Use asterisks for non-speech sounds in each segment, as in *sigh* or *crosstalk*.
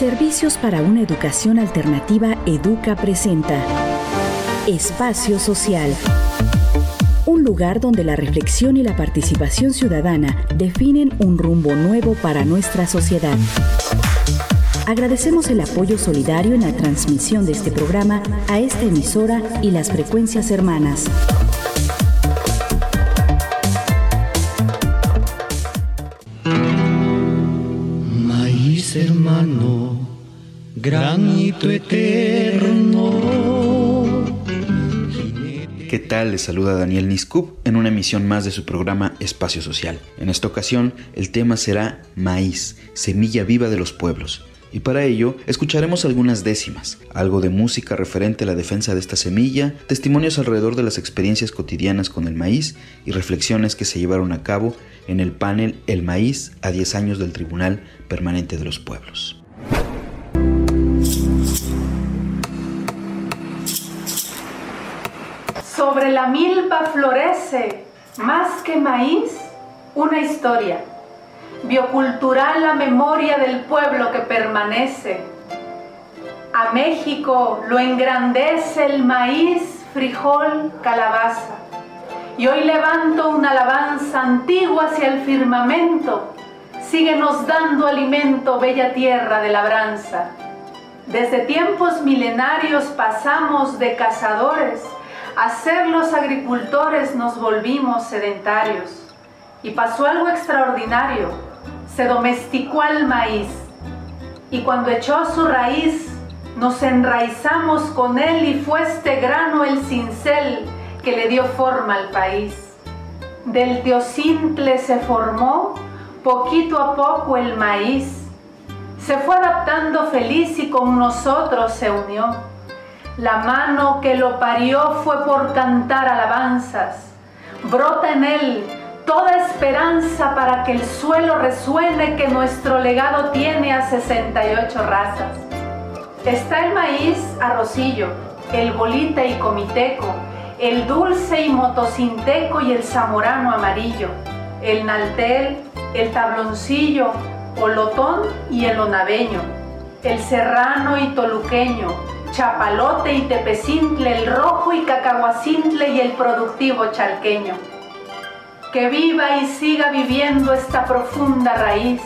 Servicios para una educación alternativa Educa presenta Espacio Social. Un lugar donde la reflexión y la participación ciudadana definen un rumbo nuevo para nuestra sociedad. Agradecemos el apoyo solidario en la transmisión de este programa a esta emisora y las frecuencias hermanas. Granito eterno. ¿Qué tal? Les saluda Daniel Niscup en una emisión más de su programa Espacio Social. En esta ocasión, el tema será Maíz, semilla viva de los pueblos y para ello escucharemos algunas décimas, algo de música referente a la defensa de esta semilla, testimonios alrededor de las experiencias cotidianas con el maíz y reflexiones que se llevaron a cabo en el panel El maíz a 10 años del Tribunal Permanente de los Pueblos. Sobre la milpa florece, más que maíz, una historia biocultural la memoria del pueblo que permanece. A México lo engrandece el maíz, frijol, calabaza. Y hoy levanto una alabanza antigua hacia el firmamento. Síguenos dando alimento, bella tierra de labranza. Desde tiempos milenarios pasamos de cazadores a ser los agricultores nos volvimos sedentarios. Y pasó algo extraordinario se domesticó al maíz y cuando echó su raíz nos enraizamos con él y fue este grano el cincel que le dio forma al país. Del teocintle se formó poquito a poco el maíz. Se fue adaptando feliz y con nosotros se unió. La mano que lo parió fue por cantar alabanzas. Brota en él toda esperanza para que el suelo resuene que nuestro legado tiene a 68 razas. Está el maíz arrocillo, el bolita y comiteco, el dulce y motocinteco y el zamorano amarillo, el naltel, el tabloncillo, olotón y el onaveño, el serrano y toluqueño, chapalote y tepecintle, el rojo y cacahuacintle y el productivo chalqueño. Que viva y siga viviendo esta profunda raíz,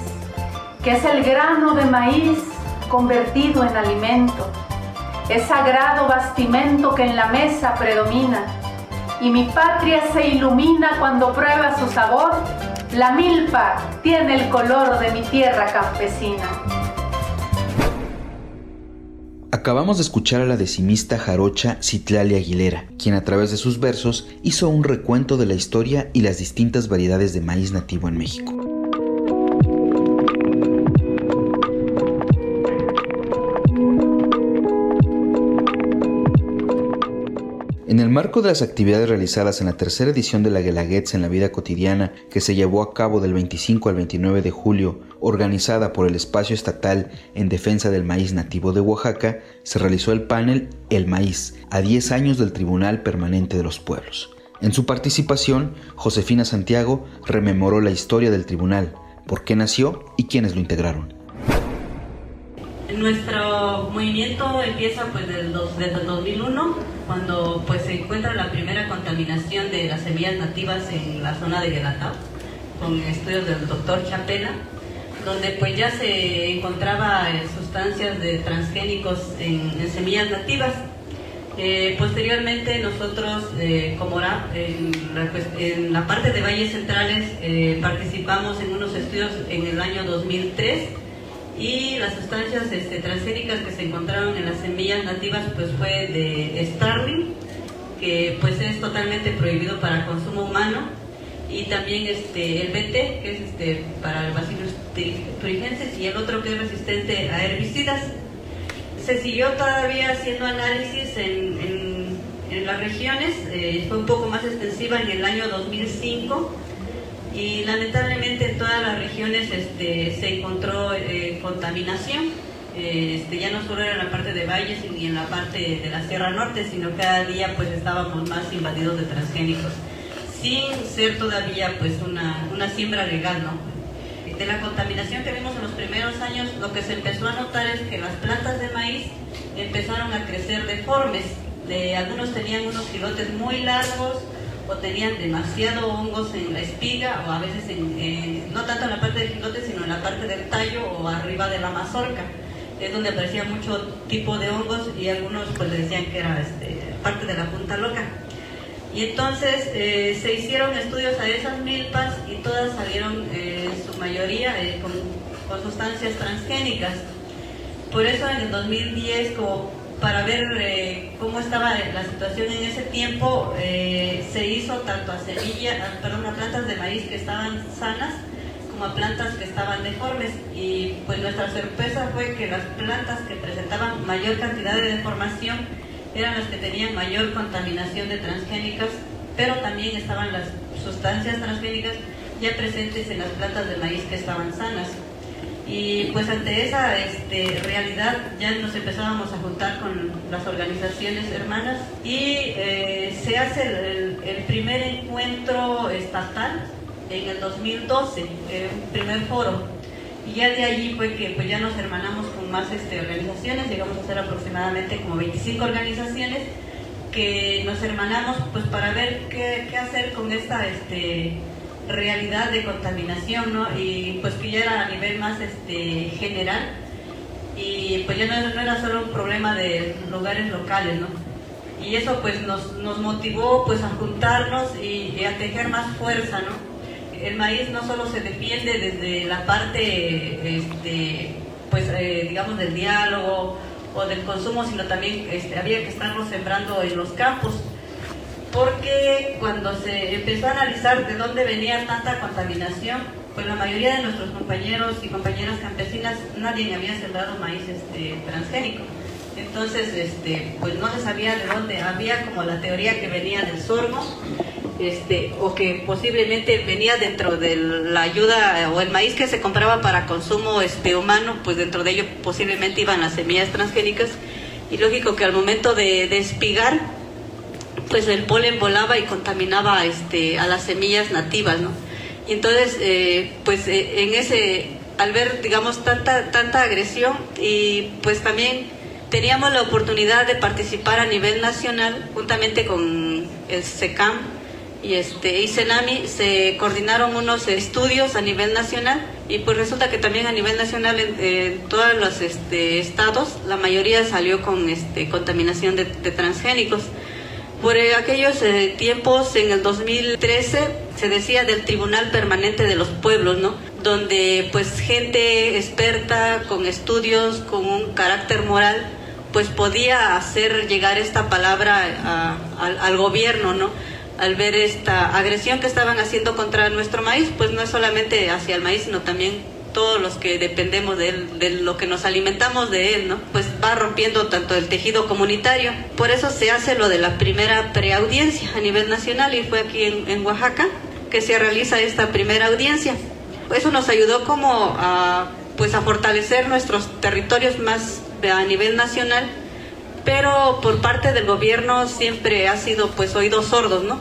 que es el grano de maíz convertido en alimento, es sagrado bastimento que en la mesa predomina, y mi patria se ilumina cuando prueba su sabor, la milpa tiene el color de mi tierra campesina. Acabamos de escuchar a la decimista jarocha Citlali Aguilera, quien a través de sus versos hizo un recuento de la historia y las distintas variedades de maíz nativo en México. Marco de las actividades realizadas en la tercera edición de la Guelaguetza en la vida cotidiana, que se llevó a cabo del 25 al 29 de julio, organizada por el Espacio Estatal en Defensa del Maíz Nativo de Oaxaca, se realizó el panel El Maíz, a 10 años del Tribunal Permanente de los Pueblos. En su participación, Josefina Santiago rememoró la historia del tribunal, por qué nació y quiénes lo integraron. Nuestro movimiento empieza pues desde, el 2001, cuando pues se encuentra la primera contaminación de las semillas nativas en la zona de Guelatao, con estudios del doctor Chapela, donde pues ya se encontraba eh, sustancias de transgénicos en, semillas nativas. Eh, posteriormente nosotros, eh, como era, en, la, en, la, parte de valles centrales, participamos en unos estudios en el año 2003 y las sustancias este, transgénicas que se encontraron en las semillas nativas pues fue de Starling, que pues es totalmente prohibido para consumo humano, y también este, el BT, que es este, para el bacillus turigensis, y el otro que es resistente a herbicidas. Se siguió todavía haciendo análisis en, en, las regiones, eh, fue un poco más extensiva en el año 2005 y lamentablemente en todas las regiones este, se encontró eh, contaminación. Eh, este, ya no solo era en la parte de valles ni en la parte de la Sierra Norte, sino cada día pues estábamos más invadidos de transgénicos, sin ser todavía pues una, una siembra legal, ¿no? de la contaminación que vimos en los primeros años, lo que se empezó a notar es que las plantas de maíz empezaron a crecer deformes. De, algunos tenían unos gilotes muy largos o tenían demasiado hongos en la espiga o a veces en, no tanto en la parte del gilote sino en la parte del tallo o arriba de la mazorca es donde aparecía mucho tipo de hongos y algunos pues le decían que era este, parte de la punta loca y entonces eh, se hicieron estudios a esas milpas y todas salieron eh, su mayoría eh, con, con, sustancias transgénicas. Por eso en el 2010, como para ver cómo estaba la situación en ese tiempo, se hizo tanto a semillas, perdón, a plantas de maíz que estaban sanas como a plantas que estaban deformes. Y pues nuestra sorpresa fue que las plantas que presentaban mayor cantidad de deformación eran las que tenían mayor contaminación de transgénicas, pero también estaban las sustancias transgénicas ya presentes en las plantas de maíz que estaban sanas. Y pues ante esa este, realidad ya nos empezábamos a juntar con las organizaciones hermanas y eh, se hace el, primer encuentro estatal en el 2012, un primer foro. Y ya de allí fue que pues ya nos hermanamos con más este, organizaciones, llegamos a ser aproximadamente como 25 organizaciones que nos hermanamos pues para ver qué, qué hacer con esta este, realidad de contaminación, ¿no? Y pues que ya era a nivel más este, general y pues ya no, era solo un problema de lugares locales, ¿no? Y eso pues nos, nos motivó pues a juntarnos y a tejer más fuerza, ¿no? el maíz no solo se defiende desde la parte, este, pues eh, digamos, del diálogo o del consumo, sino también este, había que estarlo sembrando en los campos. Porque cuando se empezó a analizar de dónde venía tanta contaminación, pues la mayoría de nuestros compañeros y compañeras campesinas, nadie había sembrado maíz este, transgénico. Entonces, este, pues no se sabía de dónde. Había como la teoría que venía del sorgo, este, o que posiblemente venía dentro de la ayuda o el maíz que se compraba para consumo este, humano, pues dentro de ello posiblemente iban las semillas transgénicas y lógico que al momento de, espigar, pues el polen volaba y contaminaba este, a las semillas nativas, ¿no? Y entonces, eh, pues eh, en ese, al ver, digamos, tanta, tanta agresión y pues también teníamos la oportunidad de participar a nivel nacional juntamente con el SECAM, y este y Senami se coordinaron unos estudios a nivel nacional y pues resulta que también a nivel nacional en, todos los este, estados la mayoría salió con este contaminación de, transgénicos por aquellos eh, tiempos en el 2013 se decía del Tribunal Permanente de los Pueblos no donde pues gente experta con estudios con un carácter moral pues podía hacer llegar esta palabra al, al gobierno no al ver esta agresión que estaban haciendo contra nuestro maíz, pues no es solamente hacia el maíz, sino también todos los que dependemos de él, de lo que nos alimentamos de él, ¿no? Pues va rompiendo tanto el tejido comunitario. Por eso se hace lo de la primera preaudiencia a nivel nacional y fue aquí en, Oaxaca que se realiza esta primera audiencia. Eso nos ayudó como a, pues a fortalecer nuestros territorios más a nivel nacional pero por parte del gobierno siempre ha sido pues oídos sordos, ¿no?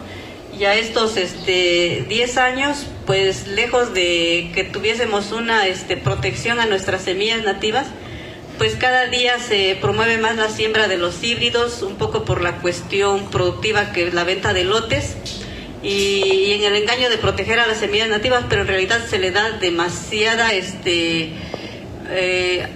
Ya estos este 10 años, pues lejos de que tuviésemos una este, protección a nuestras semillas nativas, pues cada día se promueve más la siembra de los híbridos, un poco por la cuestión productiva que es la venta de lotes y, en el engaño de proteger a las semillas nativas, pero en realidad se le da demasiada, este, eh,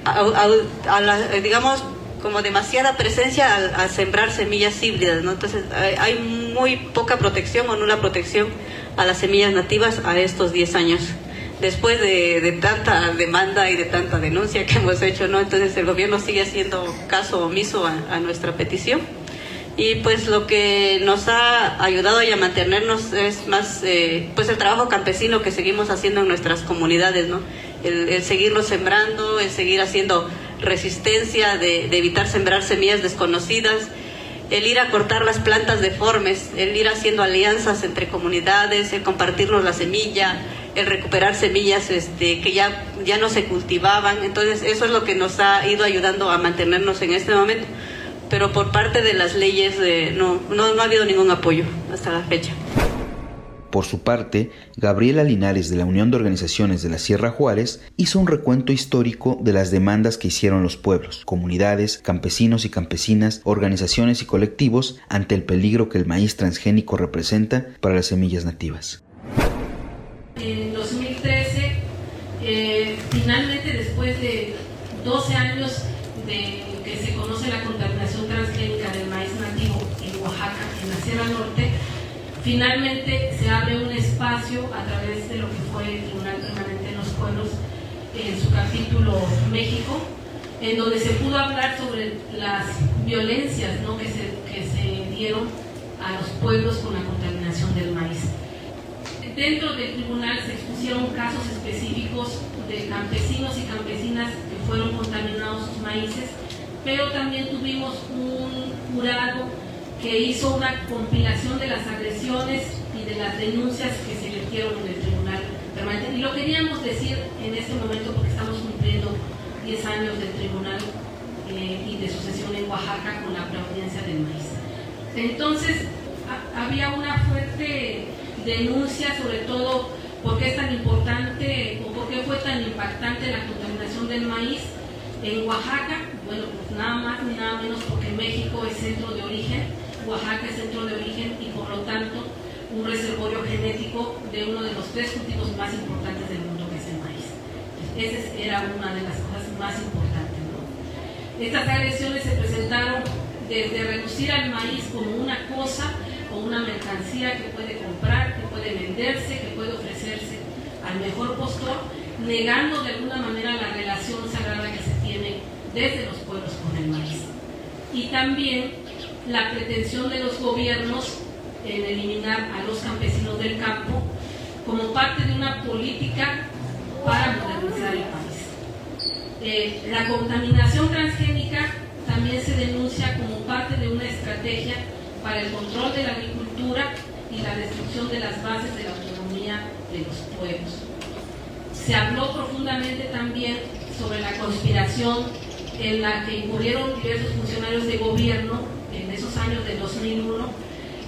digamos, como demasiada presencia al, sembrar semillas híbridas, ¿no? Entonces hay, muy poca protección o nula protección a las semillas nativas a estos 10 años. Después de, tanta demanda y de tanta denuncia que hemos hecho, ¿no? Entonces el gobierno sigue haciendo caso omiso a, nuestra petición. Y pues lo que nos ha ayudado a mantenernos es más eh, pues el trabajo campesino que seguimos haciendo en nuestras comunidades, ¿no? El, el seguirlo sembrando, el seguir haciendo resistencia, de, evitar sembrar semillas desconocidas, el ir a cortar las plantas deformes, el ir haciendo alianzas entre comunidades, el compartirnos la semilla, el recuperar semillas este, que ya, ya no se cultivaban. Entonces eso es lo que nos ha ido ayudando a mantenernos en este momento. Pero por parte de las leyes no, no, no ha habido ningún apoyo hasta la fecha. Por su parte, Gabriela Linares de la Unión de Organizaciones de la Sierra Juárez hizo un recuento histórico de las demandas que hicieron los pueblos, comunidades, campesinos y campesinas, organizaciones y colectivos ante el peligro que el maíz transgénico representa para las semillas nativas. En 2013, eh, finalmente después de 12 años de que se conoce la contaminación transgénica del maíz nativo en Oaxaca, en la Sierra Norte, Finalmente se abre un espacio a través de lo que fue el Tribunal Permanente de los Pueblos en su capítulo México, en donde se pudo hablar sobre las violencias que, se, que se dieron a los pueblos con la contaminación del maíz. Dentro del tribunal se expusieron casos específicos de campesinos y campesinas que fueron contaminados sus maíces, pero también tuvimos un jurado que hizo una compilación de las agresiones y de las denuncias que se metieron en el Tribunal Permanente. Y lo queríamos decir en este momento porque estamos cumpliendo 10 años del Tribunal eh, y de su sesión en Oaxaca con la preaudiencia del maíz. Entonces, había una fuerte denuncia sobre todo por qué es tan importante o por qué fue tan impactante la contaminación del maíz en Oaxaca. Bueno, pues nada más ni nada menos porque México es centro de origen Oaxaca es centro de origen y por lo tanto un reservorio genético de uno de los tres cultivos más importantes del mundo que es el maíz. Esa era una de las cosas más importantes. Estas agresiones se presentaron desde reducir al maíz como una cosa o una mercancía que puede comprar, que puede venderse, que puede ofrecerse al mejor postor, negando de alguna manera la relación sagrada que se tiene desde los pueblos con el maíz. Y también la pretensión de los gobiernos en eliminar a los campesinos del campo como parte de una política para modernizar el país. Eh, la contaminación transgénica también se denuncia como parte de una estrategia para el control de la agricultura y la destrucción de las bases de la autonomía de los pueblos. Se habló profundamente también sobre la conspiración en la que incurrieron diversos funcionarios de gobierno en esos años del 2001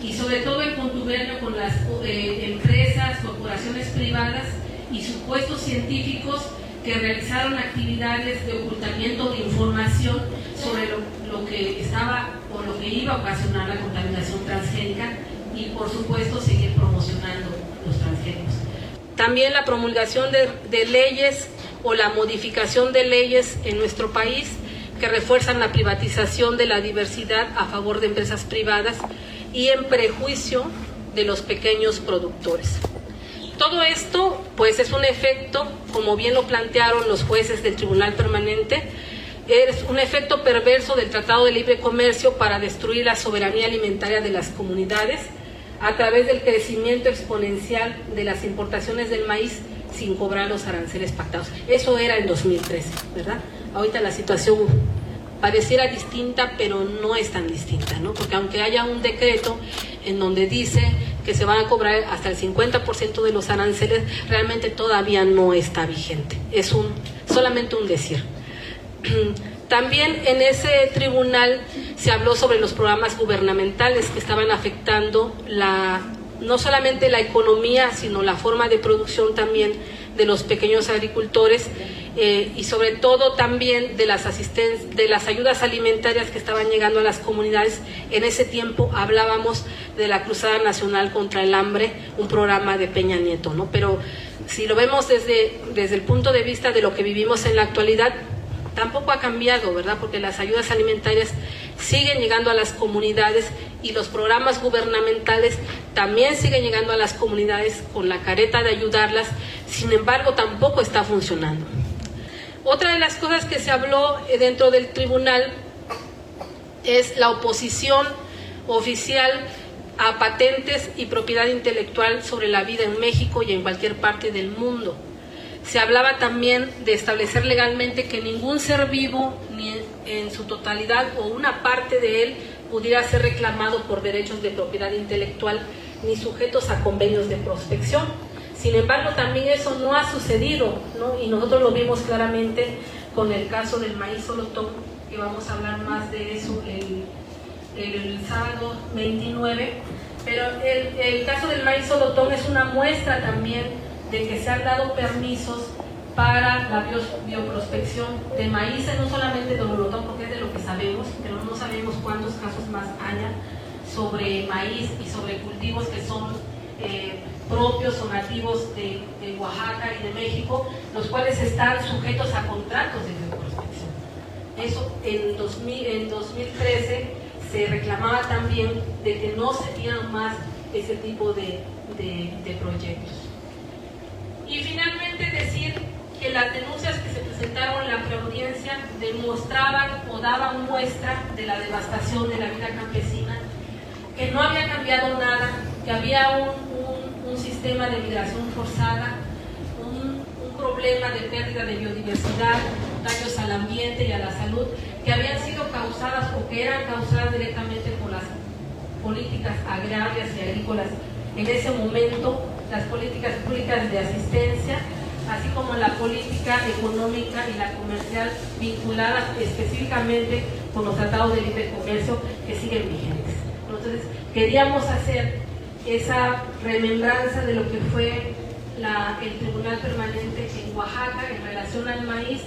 y sobre todo en contubernio con las eh, empresas, corporaciones privadas y supuestos científicos que realizaron actividades de ocultamiento de información sobre lo, que estaba o lo que iba a ocasionar la contaminación transgénica y por supuesto seguir promocionando los transgénicos. También la promulgación de leyes o la modificación de leyes en nuestro país que refuerzan la privatización de la diversidad a favor de empresas privadas y en prejuicio de los pequeños productores. Todo esto, pues, es un efecto, como bien lo plantearon los jueces del Tribunal Permanente, es un efecto perverso del Tratado de Libre Comercio para destruir la soberanía alimentaria de las comunidades a través del crecimiento exponencial de las importaciones del maíz sin cobrar los aranceles pactados. Eso era en 2013, ¿verdad? Ahorita la situación pareciera distinta, pero no es tan distinta, ¿no? Porque aunque haya un decreto en donde dice que se van a cobrar hasta el 50% de los aranceles, realmente todavía no está vigente. Es un solamente un decir. *clears throat* También en ese tribunal se habló sobre los programas gubernamentales que estaban afectando la no solamente la economía, sino la forma de producción también de los pequeños agricultores eh, y sobre todo también de las, de las ayudas alimentarias que estaban llegando a las comunidades. En ese tiempo hablábamos de la Cruzada Nacional contra el Hambre, un programa de Peña Nieto, ¿no? Pero si lo vemos desde, desde el punto de vista de lo que vivimos en la actualidad, tampoco ha cambiado, ¿verdad? Porque las ayudas alimentarias siguen llegando a las comunidades y los programas gubernamentales también siguen llegando a las comunidades con la careta de ayudarlas, sin embargo tampoco está funcionando. Otra de las cosas que se habló eh, dentro del tribunal es la oposición oficial a patentes y propiedad intelectual sobre la vida en México y en cualquier parte del mundo. Se hablaba también de establecer legalmente que ningún ser vivo, ni en su totalidad o una parte de él, pudiera ser reclamado por derechos de propiedad intelectual ni sujetos a convenios de prospección. Sin embargo, también eso no ha sucedido, ¿no? y nosotros lo vimos claramente con el caso del maíz solotón, que vamos a hablar más de eso el, el sábado 29, Pero el, el caso del maíz solotón es una muestra también de que se han dado permisos para la bioprospección de maíz, no solamente de molotón, porque es de lo que sabemos, pero no sabemos cuántos casos más haya sobre maíz y sobre cultivos que son eh, propios o nativos de, Oaxaca y de México, los cuales están sujetos a contratos de bioprospección. Eso en, 2000, en 2013 se reclamaba también de que no se dieran más ese tipo de, de proyectos. Y finalmente decir que las denuncias que se presentaron en la preaudiencia demostraban o daban muestra de la devastación de la vida campesina, que no había cambiado nada, que había un, sistema de migración forzada, un, un problema de pérdida de biodiversidad, daños al ambiente y a la salud, que habían sido causadas o que eran causadas directamente por las políticas agrarias y agrícolas en ese momento, las políticas públicas de asistencia, así como la política económica y la comercial vinculadas específicamente con los tratados de libre comercio que siguen vigentes. Entonces, queríamos hacer esa remembranza de lo que fue el Tribunal Permanente en Oaxaca en relación al maíz,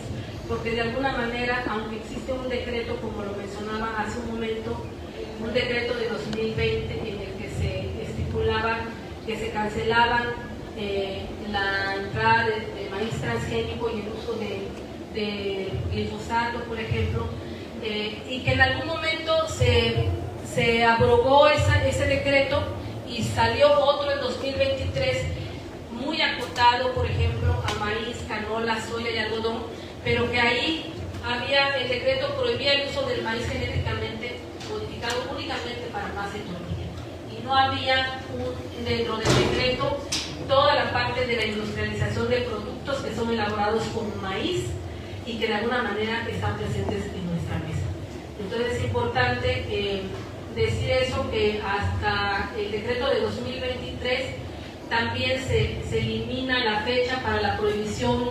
porque de alguna manera, aunque existe un decreto, como lo mencionaba hace un momento, un decreto de 2020 en el que se estipulaba que se cancelaban eh, la entrada de, maíz transgénico y el uso de, glifosato, por ejemplo, eh, y que en algún momento se, se abrogó ese decreto y salió otro en 2023 muy acotado, por ejemplo, a maíz, canola, soya y algodón, pero que ahí había, el decreto prohibía el uso del maíz genéticamente modificado únicamente para masa de Y no había un, dentro del decreto toda la parte de la industrialización de productos que son elaborados con maíz y que de alguna manera están presentes en nuestra mesa. Entonces es importante eh, decir eso, que hasta el decreto de 2023 también se, elimina la fecha para la prohibición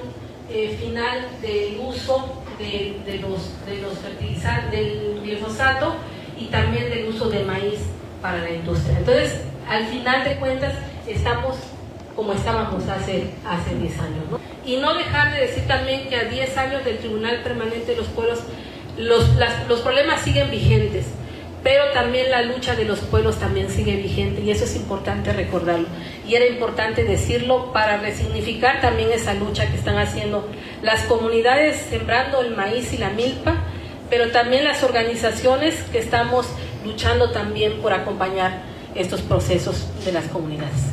eh, final del uso de, los, de los fertilizantes, del glifosato y también del uso de maíz para la industria. Entonces, al final de cuentas, estamos como estábamos hace, hace 10 años. Y no dejar de decir también que a 10 años del Tribunal Permanente de los Pueblos, los, los problemas siguen vigentes, pero también la lucha de los pueblos también sigue vigente y eso es importante recordarlo. Y era importante decirlo para resignificar también esa lucha que están haciendo las comunidades sembrando el maíz y la milpa, pero también las organizaciones que estamos luchando también por acompañar estos procesos de las comunidades.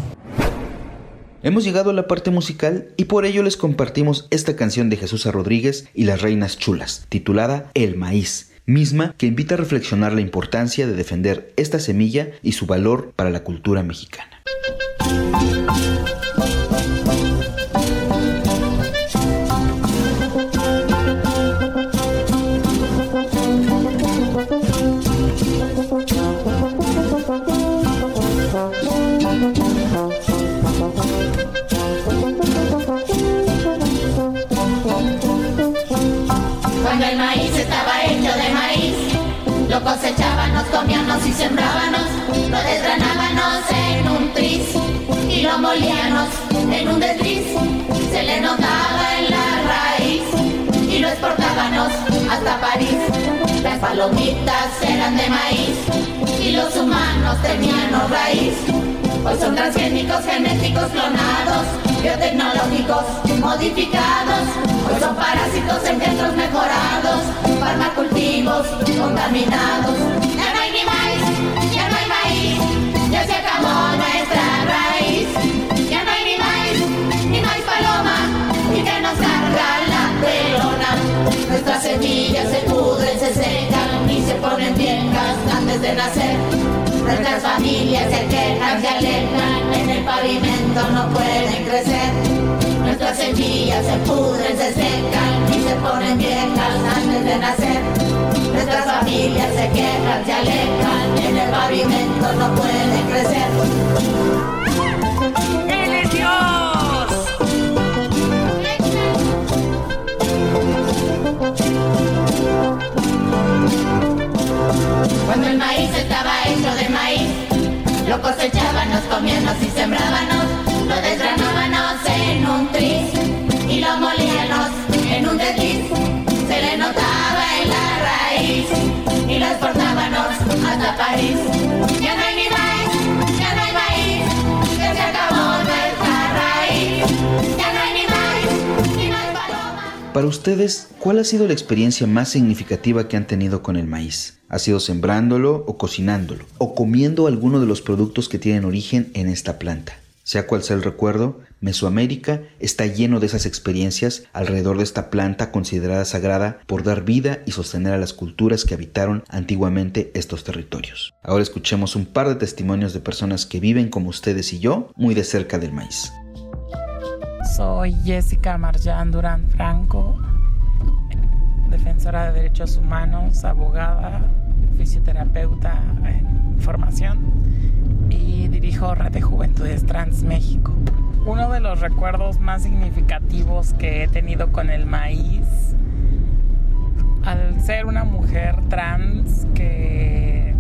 Hemos llegado a la parte musical y por ello les compartimos esta canción de Jesús Rodríguez y las Reinas Chulas, titulada El Maíz, misma que invita a reflexionar la importancia de defender esta semilla y su valor para la cultura mexicana. Comíamos y sembrábamos, lo desgranábamos en un tris y lo molíamos en un desliz. Se le notaba en la raíz y lo exportábamos hasta París. Las palomitas eran de maíz y los humanos tenían raíz. Hoy son transgénicos, genéticos clonados, biotecnológicos modificados. Hoy son parásitos en centros mejorados, farmacultivos contaminados. No hay ni maíz, ya no hay maíz, ya se acabó nuestra raíz. Ya no hay ni maíz, ni maíz paloma, y que nos carga la pelona. Nuestras semillas se pudren, se secan y se ponen viejas antes de nacer. Nuestras familias se quejan, se alejan, en el pavimento no pueden crecer. Nuestras semillas se pudren, se secan y se ponen viejas antes de nacer. Nuestras familias se quejan, se alejan, en el pavimento no pueden crecer. Para ustedes, ¿cuál ha sido la experiencia más significativa que han tenido con el maíz? ¿Ha sido sembrándolo o cocinándolo? ¿O comiendo alguno de los productos que tienen origen en esta planta? Sea cual sea el recuerdo, Mesoamérica está lleno de esas experiencias alrededor de esta planta considerada sagrada por dar vida y sostener a las culturas que habitaron antiguamente estos territorios. Ahora escuchemos un par de testimonios de personas que viven como ustedes y yo, muy de cerca del maíz. Soy Jessica Marjan Durán Franco, defensora de derechos humanos, abogada, fisioterapeuta en formación y dirijo Red de Juventudes Trans México. Uno de los recuerdos más significativos que he tenido con el maíz, al ser una mujer trans que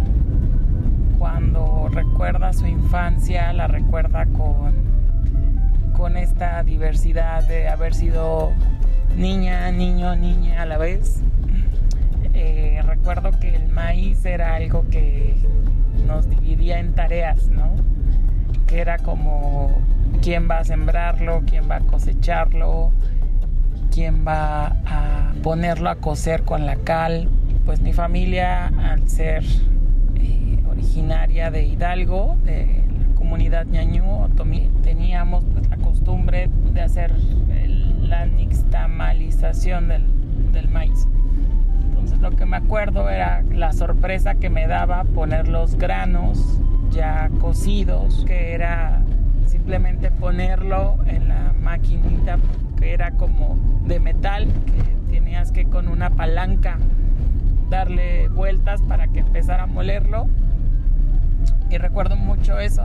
cuando recuerda su infancia la recuerda con, con esta diversidad de haber sido niña, niño, niña a la vez. Eh, recuerdo que el maíz era algo que nos dividía en tareas, ¿no? Que era como quién va a sembrarlo, quién va a cosecharlo, quién va a ponerlo a cocer con la cal. Pues mi familia, al ser eh, originaria de Hidalgo, de comunidad ñañú, tomi- teníamos pues, la costumbre de hacer el- la nixtamalización del, del maíz. Entonces lo que me acuerdo era la sorpresa que me daba poner los granos ya cocidos, que era simplemente ponerlo en la maquinita que era como de metal, que tenías que con una palanca darle vueltas para que empezara a molerlo. Y recuerdo mucho eso.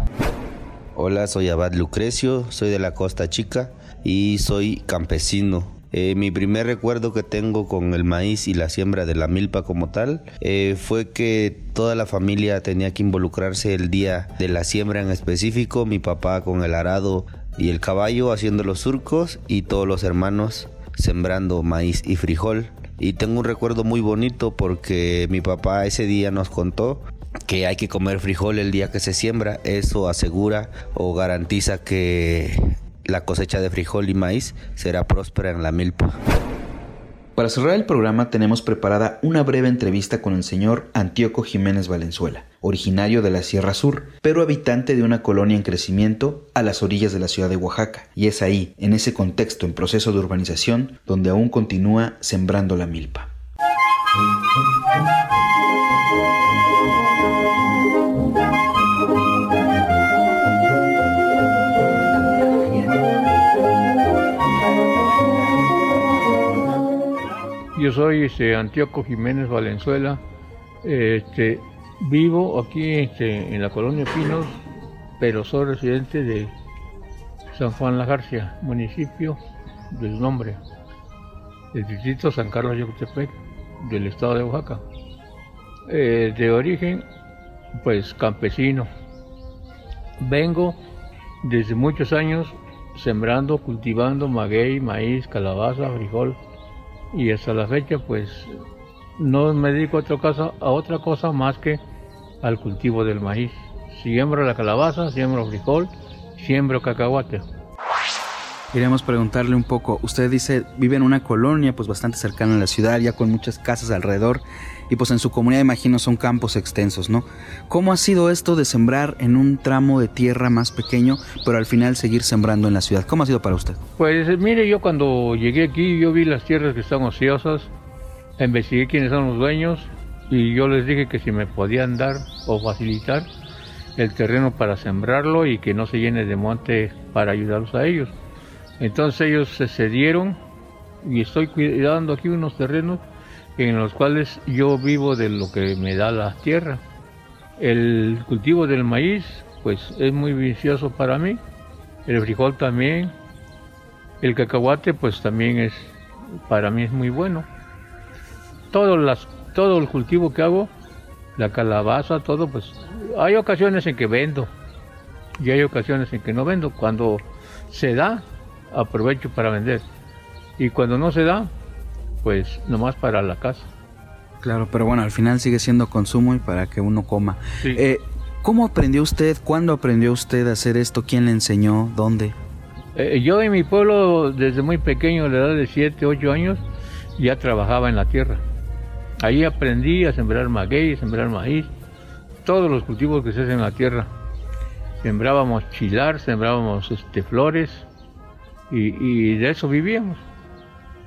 Hola, soy Abad Lucrecio, soy de la Costa Chica y soy campesino. Eh, mi primer recuerdo que tengo con el maíz y la siembra de la milpa como tal eh, fue que toda la familia tenía que involucrarse el día de la siembra en específico, mi papá con el arado y el caballo haciendo los surcos y todos los hermanos sembrando maíz y frijol. Y tengo un recuerdo muy bonito porque mi papá ese día nos contó que hay que comer frijol el día que se siembra. Eso asegura o garantiza que la cosecha de frijol y maíz será próspera en la milpa. Para cerrar el programa tenemos preparada una breve entrevista con el señor Antíoco Jiménez Valenzuela, originario de la Sierra Sur, pero habitante de una colonia en crecimiento a las orillas de la ciudad de Oaxaca, y es ahí, en ese contexto en proceso de urbanización, donde aún continúa sembrando la milpa. Yo soy este, Jiménez Valenzuela. Este, vivo aquí este, en la colonia Pinos, pero soy residente de San Juan La Garcia, municipio de su nombre, del distrito San Carlos Yoctepec, del estado de Oaxaca. Eh, de origen, pues campesino. Vengo desde muchos años sembrando, cultivando maguey, maíz, calabaza, frijol y hasta la fecha pues no me dedico a otra cosa, a otra cosa más que al cultivo del maíz. Siembro la calabaza, siembro frijol, siembro cacahuate. Queríamos preguntarle un poco, usted dice, vive en una colonia pues bastante cercana a la ciudad, ya con muchas casas alrededor, y pues en su comunidad imagino son campos extensos, ¿no? ¿Cómo ha sido esto de sembrar en un tramo de tierra más pequeño, pero al final seguir sembrando en la ciudad? ¿Cómo ha sido para usted? Pues mire, yo cuando llegué aquí yo vi las tierras que están ociosas, investigué quiénes son los dueños y yo les dije que si me podían dar o facilitar el terreno para sembrarlo y que no se llene de monte para ayudarlos a ellos. Entonces ellos se cedieron y estoy cuidando aquí unos terrenos en los cuales yo vivo de lo que me da la tierra. El cultivo del maíz pues es muy vicioso para mí, el frijol también, el cacahuate pues también es para mí es muy bueno. Todo, todo el cultivo que hago, la calabaza, todo pues hay ocasiones en que vendo Y hay ocasiones en que no vendo. Cuando se da, aprovecho para vender. Y cuando no se da, pues nomás para la casa. Claro, pero bueno, al final sigue siendo consumo y para que uno coma. Eh, ¿Cómo aprendió usted? ¿Cuándo aprendió usted a hacer esto? ¿Quién le enseñó? ¿Dónde? Eh, yo en mi pueblo, desde muy pequeño, a la edad de 7, 8 años, ya trabajaba en la tierra. Ahí aprendí a sembrar maguey, a sembrar maíz, todos los cultivos que se hacen en la tierra. Sembrábamos chilar, sembrábamos este, flores y, de eso vivíamos.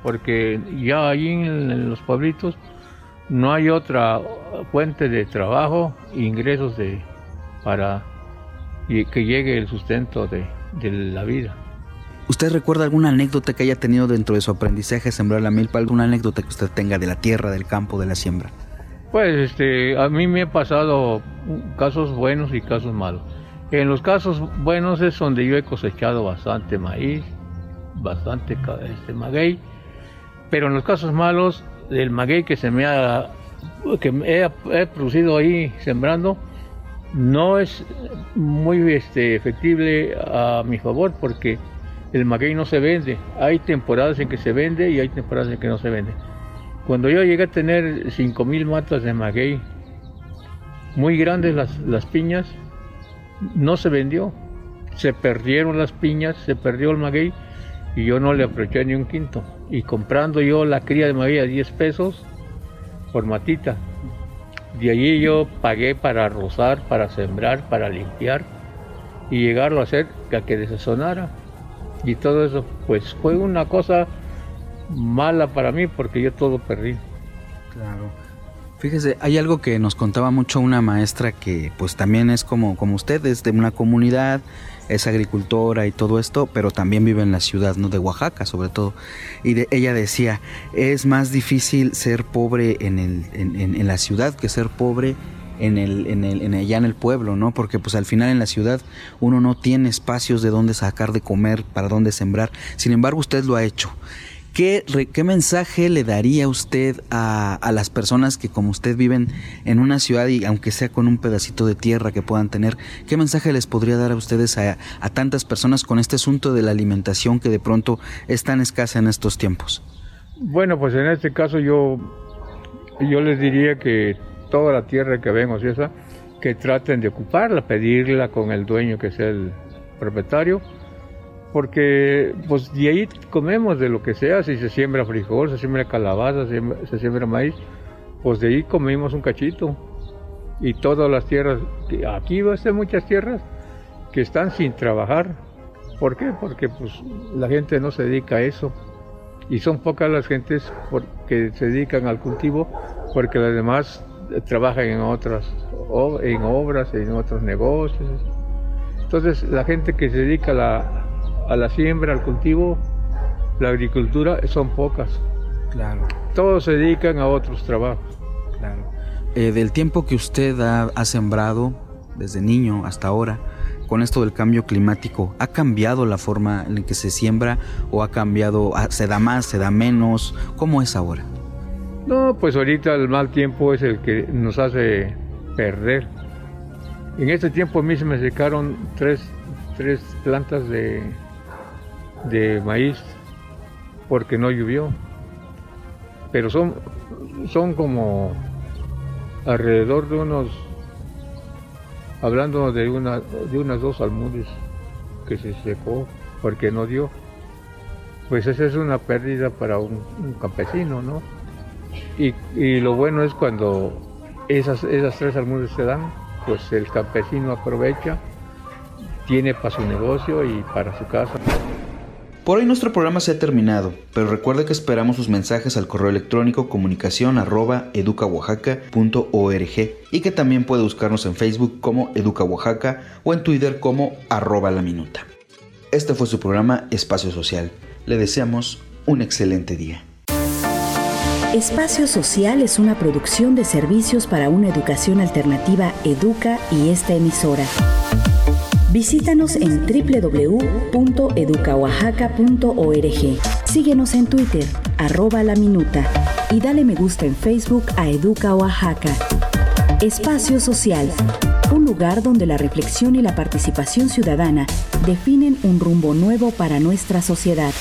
Porque ya ahí en los pueblitos no hay otra fuente de trabajo ingresos de, para que llegue el sustento de, la vida. ¿Usted recuerda alguna anécdota que haya tenido dentro de su aprendizaje sembrar la milpa? ¿Alguna anécdota que usted tenga de la tierra, del campo, de la siembra? Pues este, a mí me ha pasado casos buenos y casos malos. En los casos buenos es donde yo he cosechado bastante maíz, bastante este, maguey, pero en los casos malos del maguey que se me ha que he, producido ahí sembrando no es muy este, efectible a mi favor porque el maguey no se vende. Hay temporadas en que se vende y hay temporadas en que no se vende. Cuando yo llegué a tener 5.000 matas de maguey, muy grandes las, las piñas, no se vendió. Se perdieron las piñas, se perdió el maguey y yo no le aproveché ni un quinto. Y comprando yo la cría de maguey a 10 pesos por matita. De allí yo pagué para rozar, para sembrar, para limpiar y llegarlo a hacer a que desazonara. Y todo eso, pues fue una cosa mala para mí porque yo todo perdí. Claro. Fíjese, hay algo que nos contaba mucho una maestra que pues también es como, como usted, es de una comunidad, es agricultora y todo esto, pero también vive en la ciudad, ¿no? De Oaxaca sobre todo. Y de, ella decía, es más difícil ser pobre en, el, en, la ciudad que ser pobre en el, en el, en allá en el pueblo, ¿no? Porque pues al final en la ciudad uno no tiene espacios de dónde sacar de comer, para dónde sembrar. Sin embargo, usted lo ha hecho. ¿Qué, ¿Qué, mensaje le daría usted a, las personas que como usted viven en una ciudad y aunque sea con un pedacito de tierra que puedan tener, qué mensaje les podría dar a ustedes a, tantas personas con este asunto de la alimentación que de pronto es tan escasa en estos tiempos? Bueno, pues en este caso yo, yo les diría que toda la tierra que ven esa que traten de ocuparla, pedirla con el dueño que sea el propietario porque pues de ahí comemos de lo que sea, si se siembra frijol, se siembra calabaza, se siembra, maíz, pues de ahí comemos un cachito. Y todas las tierras, aquí va a ser muchas tierras que están sin trabajar. ¿Por qué? Porque pues la gente no se dedica a eso. Y son pocas las gentes que se dedican al cultivo porque las demás trabajan en otras, en obras, en otros negocios. Entonces la gente que se dedica a la, a la siembra, al cultivo, la agricultura son pocas. Claro. Todos se dedican a otros trabajos. Claro. Eh, del tiempo que usted ha, sembrado, desde niño hasta ahora, con esto del cambio climático, ¿ha cambiado la forma en que se siembra o ha cambiado, se da más, se da menos? ¿Cómo es ahora? No, pues ahorita el mal tiempo es el que nos hace perder. En este tiempo a mí se me secaron tres, tres plantas de, de maíz porque no llovió. Pero son, son como alrededor de unos, hablando de, una, de unas dos almudes que se secó porque no dio. Pues esa es una pérdida para un, campesino, ¿no? Y, y, lo bueno es cuando esas, esas tres almudes se dan, pues el campesino aprovecha, tiene para su negocio y para su casa. Por hoy nuestro programa se ha terminado, pero recuerde que esperamos sus mensajes al correo electrónico comunicación y que también puede buscarnos en Facebook como Educa Oaxaca o en Twitter como arroba la minuta. Este fue su programa Espacio Social. Le deseamos un excelente día. Espacio Social es una producción de servicios para una educación alternativa Educa y esta emisora. Visítanos en www.educaoaxaca.org. Síguenos en Twitter, arroba la minuta, y dale me gusta en Facebook a Educa Oaxaca. Espacio Social, un lugar donde la reflexión y la participación ciudadana definen un rumbo nuevo para nuestra sociedad.